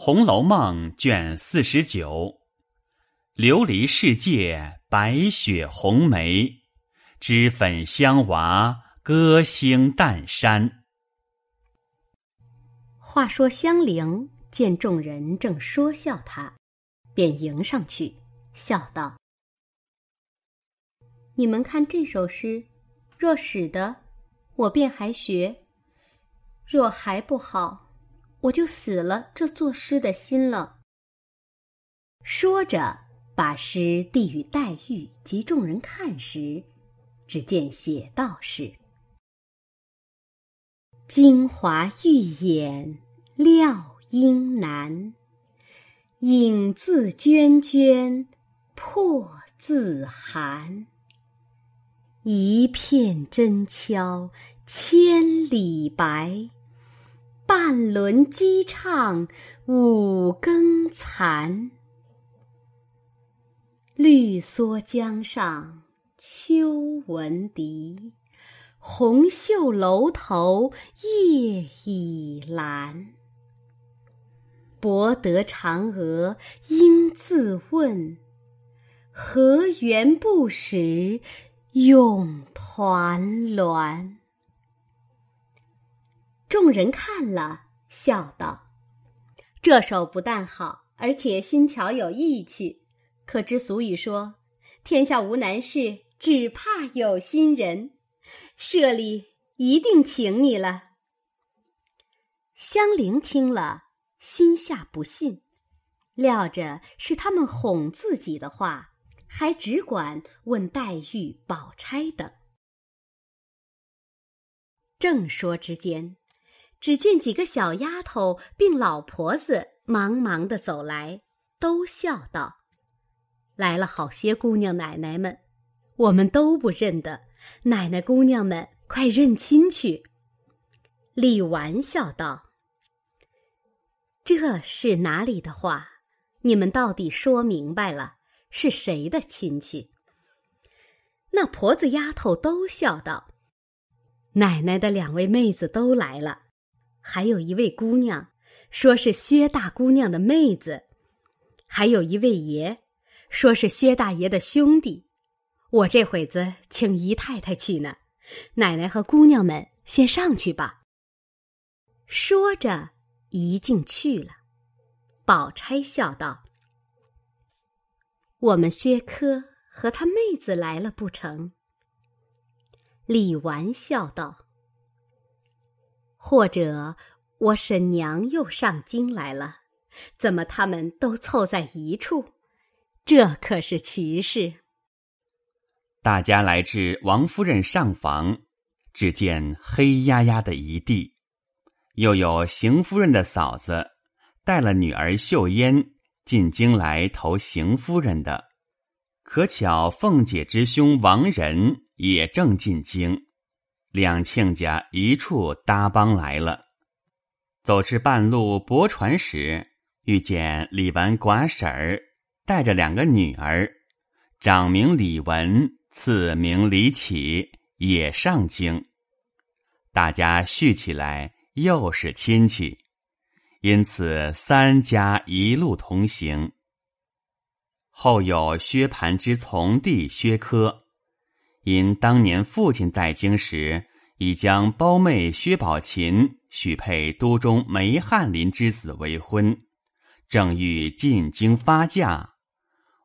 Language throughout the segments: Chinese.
红楼梦》卷四十九，琉璃世界，白雪红梅，脂粉香娃，歌星淡山。话说香菱见众人正说笑他，便迎上去，笑道：“你们看这首诗，若使得，我便还学；若还不好。”我就死了这作诗的心了。说着，把诗递与黛玉及众人看时，只见写道是：“京华玉眼料应难，影自涓涓破自寒。一片真敲千里白。”半轮鸡唱五更残，绿蓑江上秋闻笛，红袖楼头夜已阑。博得嫦娥应自问，何缘不识永团栾？众人看了，笑道：“这首不但好，而且新巧有意趣。可知俗语说：‘天下无难事，只怕有心人。’社里一定请你了。”香菱听了，心下不信，料着是他们哄自己的话，还只管问黛玉、宝钗等。正说之间。只见几个小丫头并老婆子忙忙的走来，都笑道：“来了好些姑娘奶奶们，我们都不认得。奶奶姑娘们，快认亲去。”李纨笑道：“这是哪里的话？你们到底说明白了，是谁的亲戚？”那婆子丫头都笑道：“奶奶的两位妹子都来了。”还有一位姑娘，说是薛大姑娘的妹子；还有一位爷，说是薛大爷的兄弟。我这会子请姨太太去呢，奶奶和姑娘们先上去吧。说着，一进去了。宝钗笑道：“我们薛科和他妹子来了不成？”李纨笑道。或者我婶娘又上京来了，怎么他们都凑在一处？这可是奇事。大家来至王夫人上房，只见黑压压的一地，又有邢夫人的嫂子带了女儿秀烟进京来投邢夫人的，可巧凤姐之兄王仁也正进京。两亲家一处搭帮来了，走至半路泊船时，遇见李纨寡婶儿带着两个女儿，长名李文，次名李启，也上京。大家叙起来，又是亲戚，因此三家一路同行。后有薛蟠之从弟薛科。因当年父亲在京时，已将胞妹薛宝琴许配都中梅翰林之子为婚，正欲进京发嫁，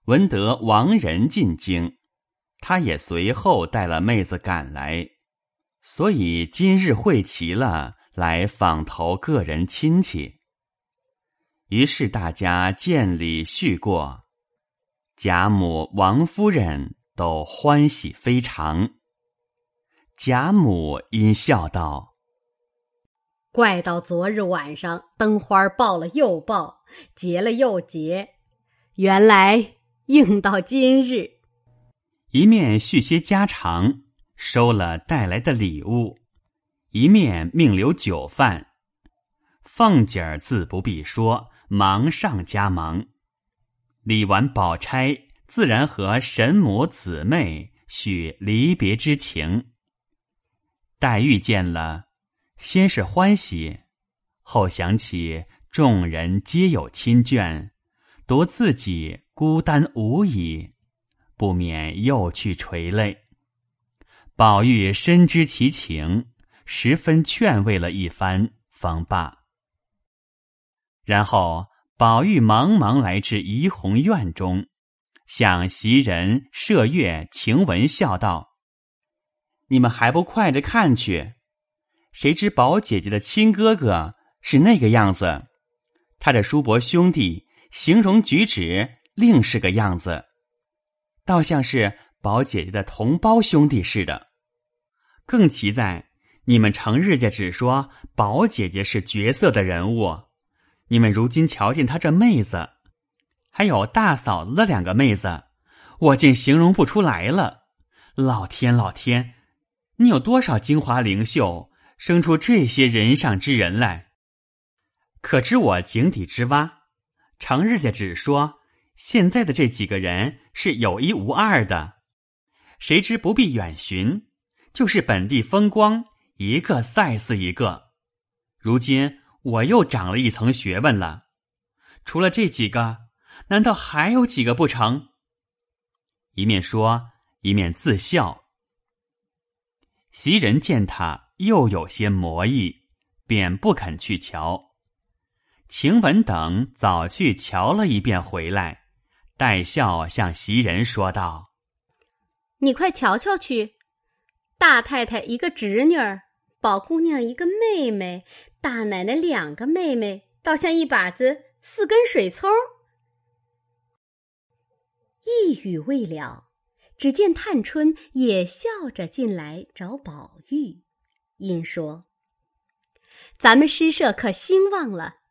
闻得王仁进京，他也随后带了妹子赶来，所以今日会齐了，来访投个人亲戚。于是大家见礼叙过，贾母、王夫人。都欢喜非常。贾母因笑道：“怪到昨日晚上，灯花爆了又爆，结了又结，原来应到今日。”一面叙些家常，收了带来的礼物，一面命留酒饭。凤姐儿自不必说，忙上加忙。理完、宝钗。自然和神母姊妹叙离别之情。黛玉见了，先是欢喜，后想起众人皆有亲眷，独自己孤单无已，不免又去垂泪。宝玉深知其情，十分劝慰了一番，方罢。然后，宝玉忙忙来至怡红院中，向袭人、麝月、晴雯笑道：“你们还不快着看去？谁知宝姐姐的亲哥哥是那个样子，他的叔伯兄弟形容举止另是个样子，倒像是宝姐姐的同胞兄弟似的。更奇在，你们成日家只说宝姐姐是绝色的人物。”你们如今瞧见她这妹子，还有大嫂子的两个妹子，我竟形容不出来了。老天，老天，你有多少精华灵秀，生出这些人上之人来？可知我井底之蛙，成日家只说现在的这几个人是有一无二的，谁知不必远寻，就是本地风光，一个赛似一个。如今。我又长了一层学问了，除了这几个，难道还有几个不成？一面说，一面自笑。袭人见他又有些魔意，便不肯去瞧。晴雯等早去瞧了一遍回来，带笑向袭人说道：“你快瞧瞧去，大太太一个侄女儿。”宝姑娘一个妹妹，大奶奶两个妹妹，倒像一把子四根水葱。一语未了，只见探春也笑着进来找宝玉，因说：“咱们诗社可兴旺了。”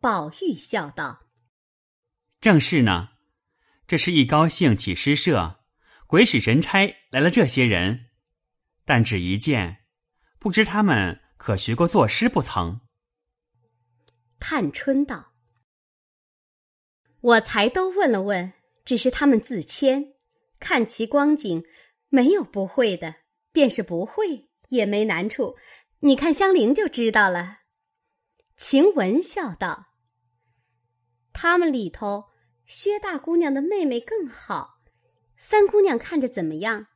宝玉笑道：“正是呢，这是一高兴起诗社，鬼使神差来了这些人，但只一见。”不知他们可学过作诗不曾？探春道：“我才都问了问，只是他们自谦，看其光景，没有不会的，便是不会也没难处。你看香菱就知道了。”晴雯笑道：“他们里头，薛大姑娘的妹妹更好，三姑娘看着怎么样？”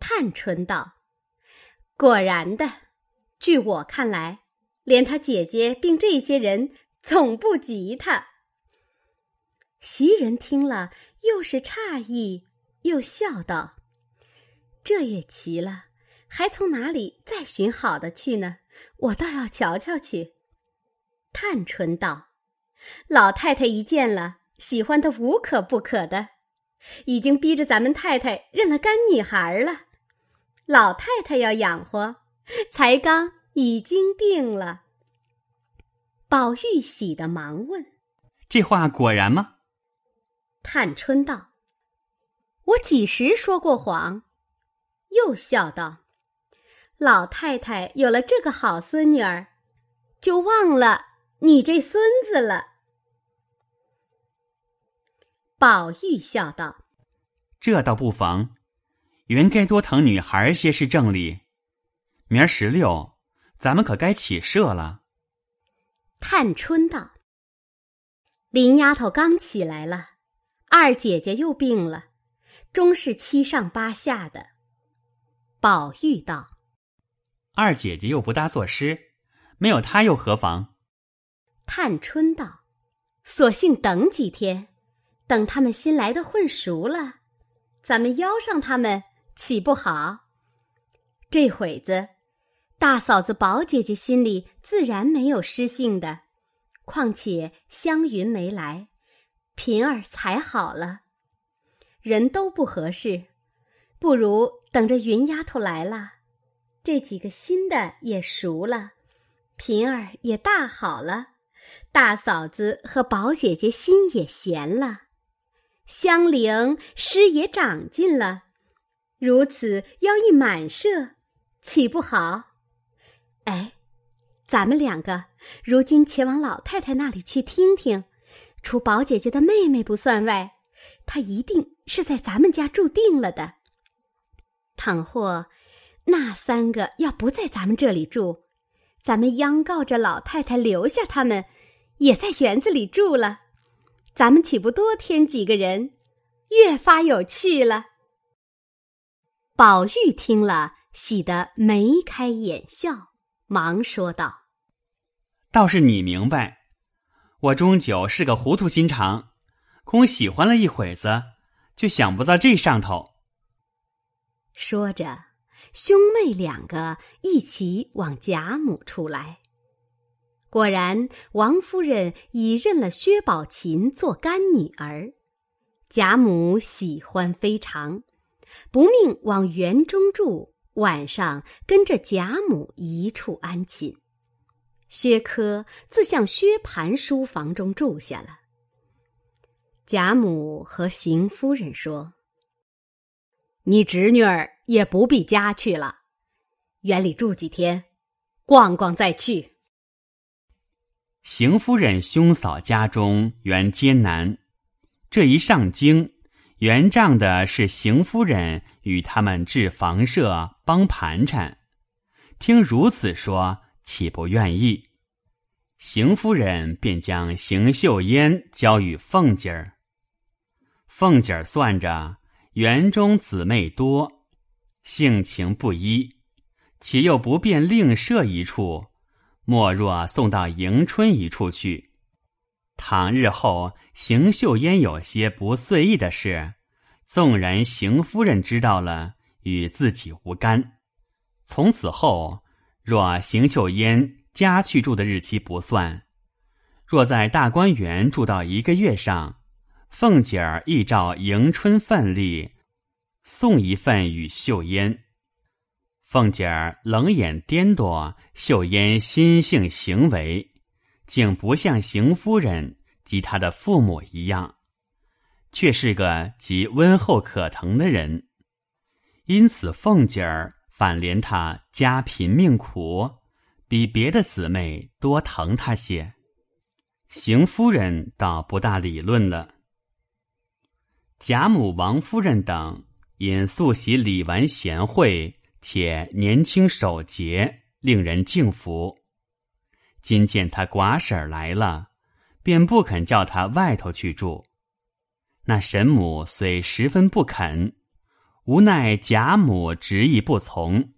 探春道。果然的，据我看来，连他姐姐并这些人总不及他。袭人听了，又是诧异，又笑道：“这也奇了，还从哪里再寻好的去呢？我倒要瞧瞧去。”探春道：“老太太一见了，喜欢的无可不可的，已经逼着咱们太太认了干女孩了。”老太太要养活，才刚已经定了。宝玉喜的忙问：“这话果然吗？”探春道：“我几时说过谎？”又笑道：“老太太有了这个好孙女儿，就忘了你这孙子了。”宝玉笑道：“这倒不妨。”原该多疼女孩些是正理。明儿十六，咱们可该起社了。探春道：“林丫头刚起来了，二姐姐又病了，终是七上八下的。”宝玉道：“二姐姐又不大作诗，没有她又何妨？”探春道：“索性等几天，等他们新来的混熟了，咱们邀上他们。”岂不好？这会子，大嫂子宝姐姐心里自然没有失信的。况且湘云没来，平儿才好了，人都不合适，不如等着云丫头来了，这几个新的也熟了，平儿也大好了，大嫂子和宝姐姐心也闲了，香菱诗也长进了。如此要一满社，岂不好？哎，咱们两个如今且往老太太那里去听听，除宝姐姐的妹妹不算外，她一定是在咱们家住定了的。倘或那三个要不在咱们这里住，咱们央告着老太太留下他们，也在园子里住了。咱们岂不多添几个人，越发有趣了？”宝玉听了，喜得眉开眼笑，忙说道：“倒是你明白，我终究是个糊涂心肠，空喜欢了一会子，就想不到这上头。”说着。兄妹两个一起往贾母处来。果然，王夫人已认了薛宝琴做干女儿，贾母喜欢非常，不命往园中住，晚上跟着贾母一处安寝。薛科自向薛蟠书房中住下了。贾母和邢夫人说：“你侄女儿。”也不必家去了，园里住几天，逛逛再去。邢夫人兄嫂家中原艰难，这一上京，原仗的是邢夫人与他们置房舍帮盘缠。听如此说，岂不愿意？邢夫人便将邢岫烟交与凤姐儿。凤姐儿算着园中姊妹多。性情不一，岂又不便另设一处？莫若送到迎春一处去。倘日后邢岫烟有些不遂意的事，纵然邢夫人知道了，与自己无干。从此后，若邢岫烟家去住的日期不算，若在大观园住到一个月上，凤姐儿亦照迎春份例。送一份与秀烟，凤姐儿冷眼颠簸秀烟心性行为，竟不像邢夫人及她的父母一样，却是个极温厚可疼的人。因此，凤姐儿反怜她家贫命苦，比别的姊妹多疼她些。邢夫人倒不大理论了。贾母、王夫人等。因素习李纨贤惠，且年轻守节，令人敬服。今见他寡婶来了，便不肯叫他外头去住。那神母虽十分不肯，无奈贾母执意不从，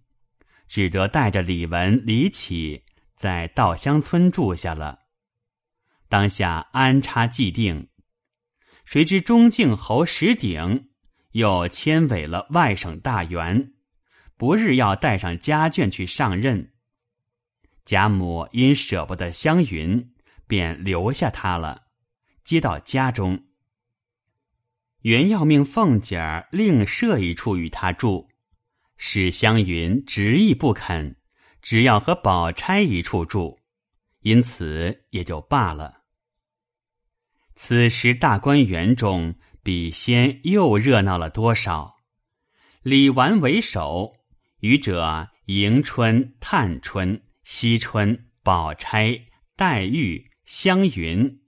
只得带着李文、李启在稻香村住下了。当下安插既定，谁知中靖侯石鼎。又迁委了外省大员，不日要带上家眷去上任。贾母因舍不得湘云，便留下他了，接到家中。原要命凤姐儿另设一处与他住，史湘云执意不肯，只要和宝钗一处住，因此也就罢了。此时大观园中。比先又热闹了多少？李纨为首，余者迎春、探春、惜春、宝钗、黛玉、湘云、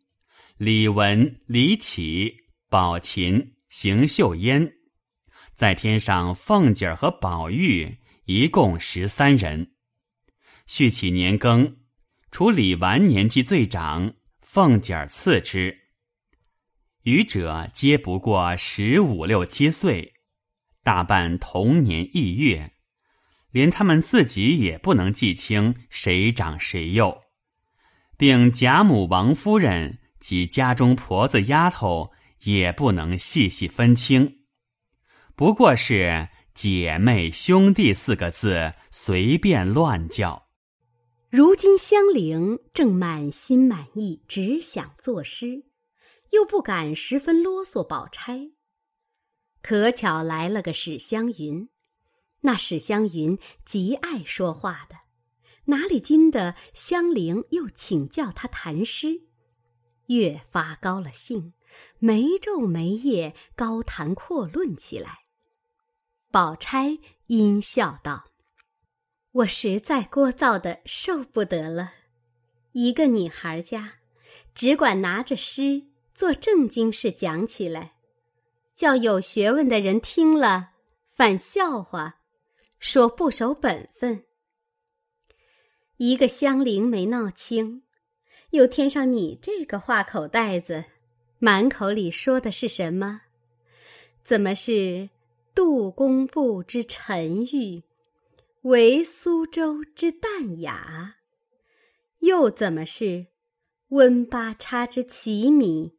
李文、李启、宝琴、邢岫烟，再添上凤姐儿和宝玉，一共十三人。续起年庚，除李纨年纪最长，凤姐儿次之。余者皆不过十五六七岁，大半同年异月，连他们自己也不能记清谁长谁幼，并贾母、王夫人及家中婆子丫头也不能细细分清，不过是姐妹兄弟四个字随便乱叫。如今香菱正满心满意，只想作诗。又不敢十分啰嗦宝钗，可巧来了个史湘云，那史湘云极爱说话的，哪里经得香菱又请教他谈诗，越发高了兴，没昼没夜高谈阔论起来。宝钗阴笑道：“我实在聒噪的受不得了，一个女孩家，只管拿着诗。”做正经事讲起来，叫有学问的人听了反笑话，说不守本分。一个香菱没闹清，又添上你这个话口袋子，满口里说的是什么？怎么是杜工部之沉郁，为苏州之淡雅？又怎么是温八叉之奇米，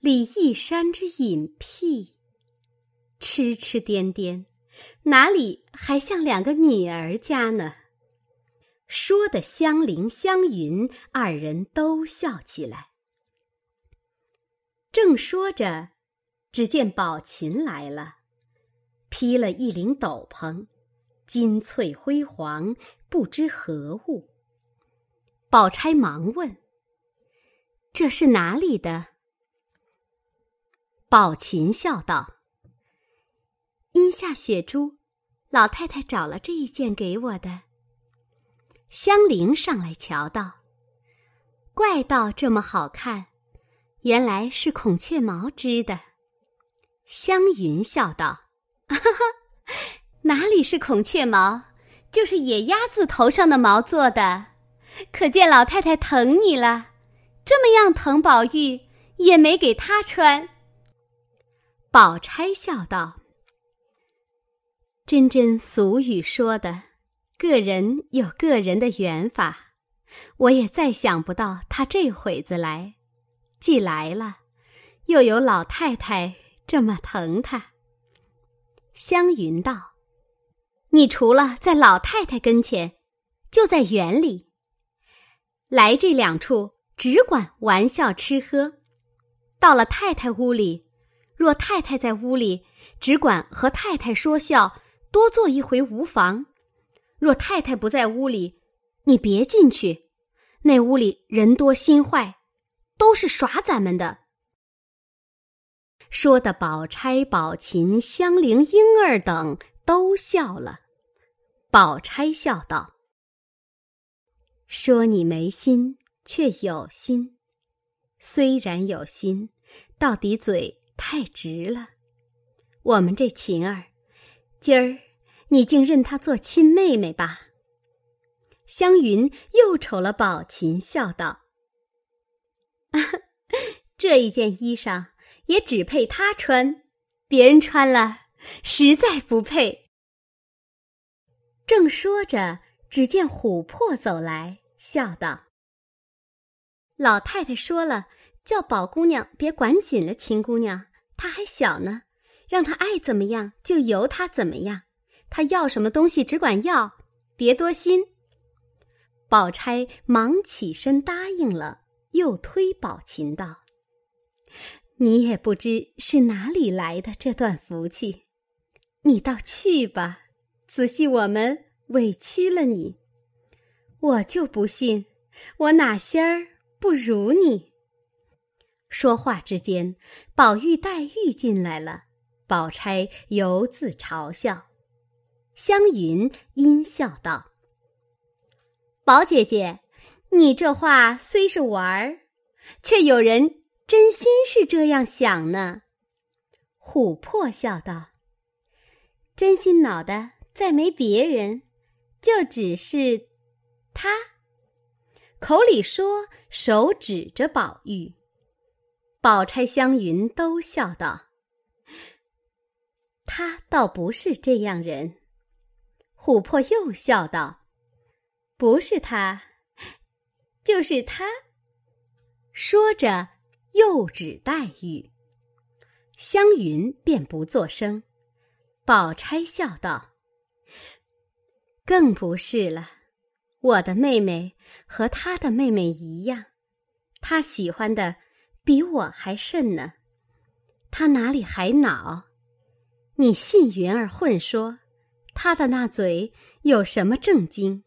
李义山之隐僻？痴痴颠颠，哪里还像两个女儿家呢？说的香菱、香云二人都笑起来。正说着，只见宝琴来了，披了一领斗篷，金翠辉煌，不知何物。宝钗忙问：“这是哪里的？”宝琴笑道：“阴下雪珠，老太太找了这一件给我的。”香菱上来瞧道：“怪道这么好看，原来是孔雀毛织的。”湘云笑道：“哈哈，哪里是孔雀毛，就是野鸭子头上的毛做的。可见老太太疼你了，这么样疼宝玉，也没给他穿。”宝钗笑道：“真真俗语说的。”个人有个人的缘法，我也再想不到他这会子来，既来了，又有老太太这么疼他。湘云道：“你除了在老太太跟前，就在园里。来这两处只管玩笑吃喝，到了太太屋里，若太太在屋里，只管和太太说笑，多坐一回无妨。”若太太不在屋里，你别进去，那屋里人多心坏，都是耍咱们的。说的宝钗、宝琴、香菱、莺儿等都笑了。宝钗笑道：“说你没心，却有心；虽然有心，到底嘴太直了。我们这琴儿，今儿。”你竟认她做亲妹妹吧？湘云又瞅了宝琴，笑道：“ 这一件衣裳也只配她穿，别人穿了实在不配。”正说着，只见琥珀走来，笑道：“老太太说了，叫宝姑娘别管紧了，秦姑娘她还小呢，让她爱怎么样就由她怎么样。”她要什么东西，只管要，别多心。宝钗忙起身答应了，又推宝琴道：“你也不知是哪里来的这段福气，你倒去吧。仔细我们委屈了你，我就不信我哪仙儿不如你。”说话之间，宝玉、黛玉进来了，宝钗犹自嘲笑。湘云阴笑道：“宝姐姐，你这话虽是玩儿，却有人真心是这样想呢。”琥珀笑道：“真心恼的再没别人，就只是他。”口里说，手指着宝玉。宝钗、湘云都笑道：“他倒不是这样人。”琥珀又笑道：“不是他，就是他。”说着，又指黛玉。湘云便不作声。宝钗笑道：“更不是了，我的妹妹和她的妹妹一样，她喜欢的比我还甚呢。她哪里还恼？你信云儿混说？”他的那嘴有什么正经？